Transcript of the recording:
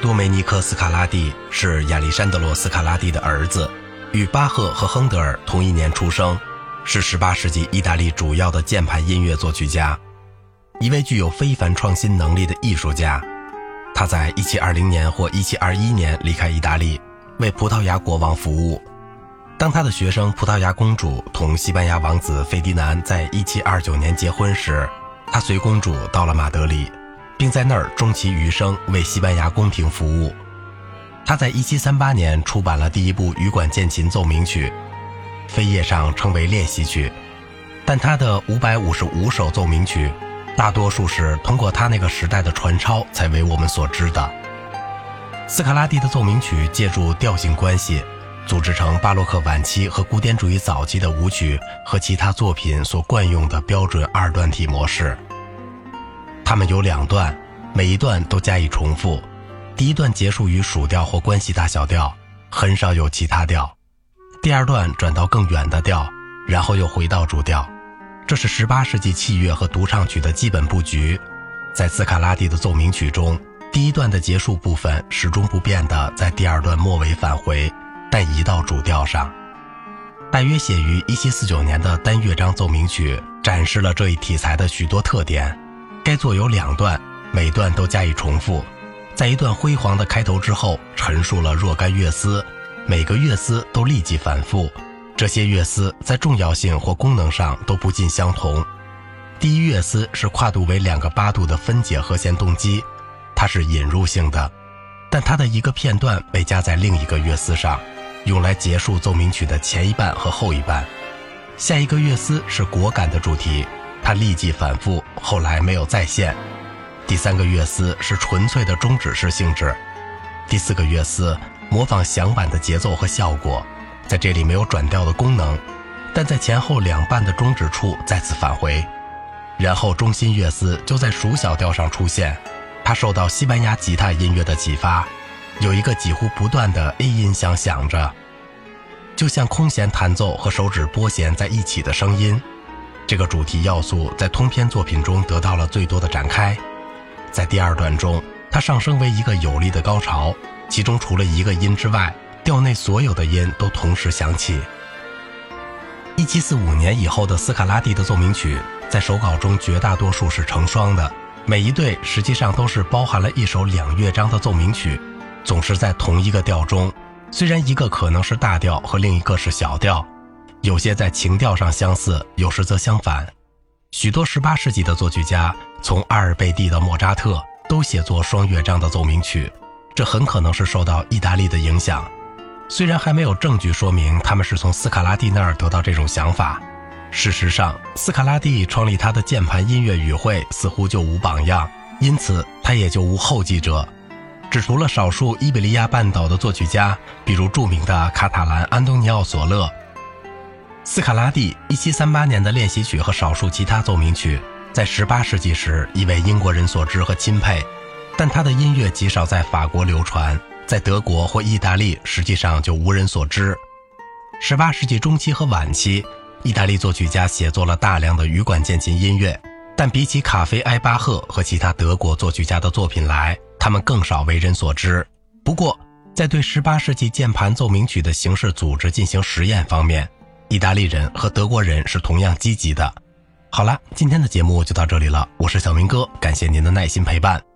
多梅尼克·斯卡拉蒂是亚历山德罗·斯卡拉蒂的儿子，与巴赫和亨德尔同一年出生，是18世纪意大利主要的键盘音乐作曲家，一位具有非凡创新能力的艺术家。他在1720年或1721年离开意大利，为葡萄牙国王服务。当他的学生葡萄牙公主同西班牙王子费迪南在1729年结婚时，他随公主到了马德里。并在那儿终其余生为西班牙宫廷服务。他在1738年出版了第一部羽管键琴奏鸣曲，扉页上称为练习曲。但他的555首奏鸣曲，大多数是通过他那个时代的传抄才为我们所知的。斯卡拉蒂的奏鸣曲借助调性关系，组织成巴洛克晚期和古典主义早期的舞曲和其他作品所惯用的标准二段体模式。它们有两段，每一段都加以重复。第一段结束于属调或关系大小调，很少有其他调。第二段转到更远的调，然后又回到主调。这是18世纪器乐和独唱曲的基本布局。在斯卡拉蒂的奏鸣曲中，第一段的结束部分始终不变地在第二段末尾返回，但移到主调上。大约写于1749年的单乐章奏鸣曲展示了这一题材的许多特点。该作有两段，每段都加以重复，在一段辉煌的开头之后，陈述了若干乐思，每个乐思都立即反复。这些乐思在重要性或功能上都不尽相同。第一乐思是跨度为两个八度的分解和弦动机，它是引入性的，但它的一个片段被加在另一个乐思上，用来结束奏鸣曲的前一半和后一半。下一个乐思是果敢的主题。它立即反复，后来没有再现。第三个乐思是纯粹的终止式性质，第四个乐思模仿响板的节奏和效果，在这里没有转调的功能，但在前后两半的终止处再次返回。然后中心乐思就在属小调上出现，它受到西班牙吉他音乐的启发，有一个几乎不断的 A 音响响着，就像空弦弹奏和手指拨弦在一起的声音。这个主题要素在通篇作品中得到了最多的展开，在第二段中，它上升为一个有力的高潮，其中除了一个音之外，调内所有的音都同时响起。一七四五年以后的斯卡拉蒂的奏鸣曲，在手稿中绝大多数是成双的，每一对实际上都是包含了一首两乐章的奏鸣曲，总是在同一个调中，虽然一个可能是大调和另一个是小调。有些在情调上相似，有时则相反。许多18世纪的作曲家，从阿尔贝蒂到莫扎特，都写作双乐章的奏鸣曲，这很可能是受到意大利的影响。虽然还没有证据说明他们是从斯卡拉蒂那儿得到这种想法，事实上，斯卡拉蒂创立他的键盘音乐语会似乎就无榜样，因此他也就无后继者。只除了少数伊比利亚半岛的作曲家，比如著名的卡塔兰安东尼奥·索勒。斯卡拉蒂1738年的练习曲和少数其他奏鸣曲，在18世纪时已为英国人所知和钦佩，但他的音乐极少在法国流传，在德国或意大利实际上就无人所知。18世纪中期和晚期，意大利作曲家写作了大量的羽管键琴音乐，但比起卡菲埃巴赫和其他德国作曲家的作品来，他们更少为人所知。不过，在对18世纪键盘奏鸣曲的形式组织进行实验方面，意大利人和德国人是同样积极的。好了，今天的节目就到这里了，我是小明哥，感谢您的耐心陪伴。